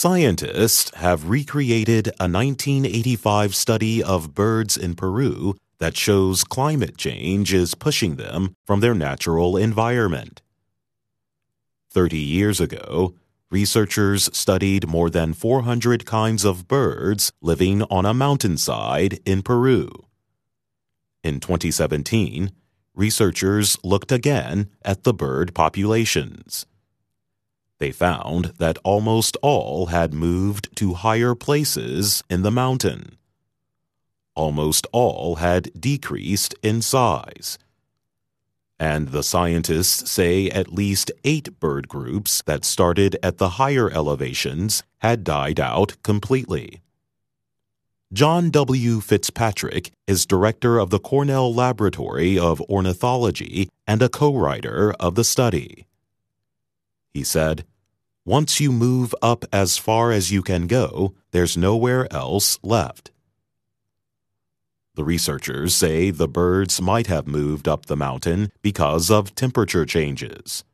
Scientists have recreated a 1985 study of birds in Peru that shows climate change is pushing them from their natural environment. 30 years ago, researchers studied more than 400 kinds of birds living on a mountainside in Peru. In 2017, researchers looked again at the bird populations. They found that almost all had moved to higher places in the mountain. Almost all had decreased in size and the scientists say at least eight bird groups that started at the higher elevations had died out completely. John W. Fitzpatrick is director of the Cornell Laboratory of Ornithology and a co writer of the study. He said, Once you move up as far as you can go, there's nowhere else left. The researchers say the birds might have moved up the mountain because of temperature changes.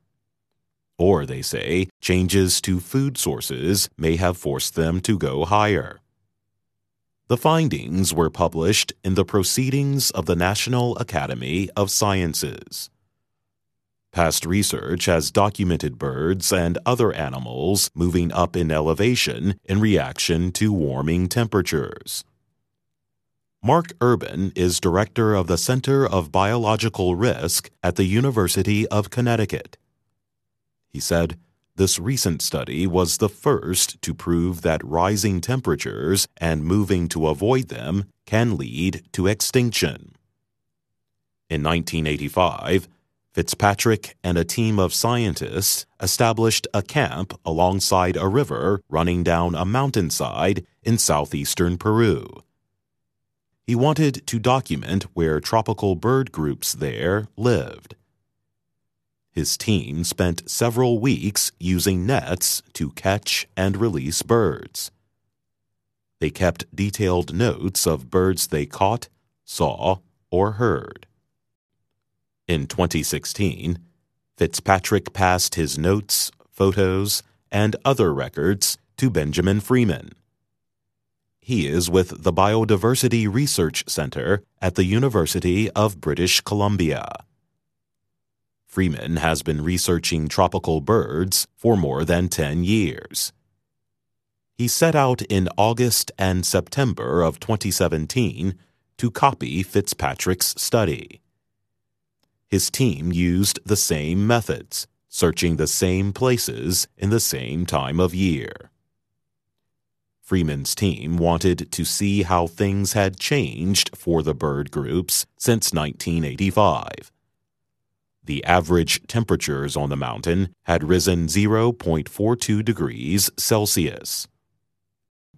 Or they say changes to food sources may have forced them to go higher. The findings were published in the Proceedings of the National Academy of Sciences. Past research has documented birds and other animals moving up in elevation in reaction to warming temperatures. Mark Urban is director of the Center of Biological Risk at the University of Connecticut. He said, this recent study was the first to prove that rising temperatures and moving to avoid them can lead to extinction. In 1985, Fitzpatrick and a team of scientists established a camp alongside a river running down a mountainside in southeastern Peru. He wanted to document where tropical bird groups there lived. His team spent several weeks using nets to catch and release birds. They kept detailed notes of birds they caught, saw, or heard. In 2016, Fitzpatrick passed his notes, photos, and other records to Benjamin Freeman he is with the Biodiversity Research Center at the University of British Columbia. Freeman has been researching tropical birds for more than 10 years. He set out in August and September of 2017 to copy Fitzpatrick's study. His team used the same methods, searching the same places in the same time of year. Freeman's team wanted to see how things had changed for the bird groups since 1985. The average temperatures on the mountain had risen 0.42 degrees Celsius.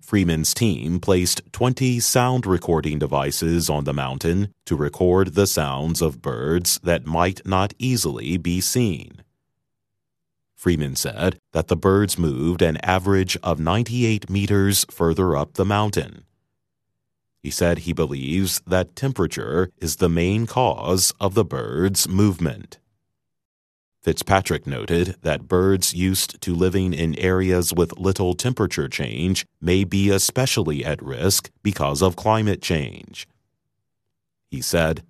Freeman's team placed 20 sound recording devices on the mountain to record the sounds of birds that might not easily be seen. Freeman said that the birds moved an average of 98 meters further up the mountain. He said he believes that temperature is the main cause of the birds' movement. Fitzpatrick noted that birds used to living in areas with little temperature change may be especially at risk because of climate change. He said,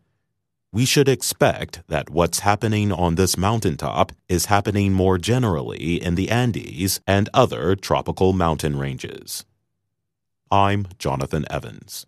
we should expect that what's happening on this mountaintop is happening more generally in the Andes and other tropical mountain ranges. I'm Jonathan Evans.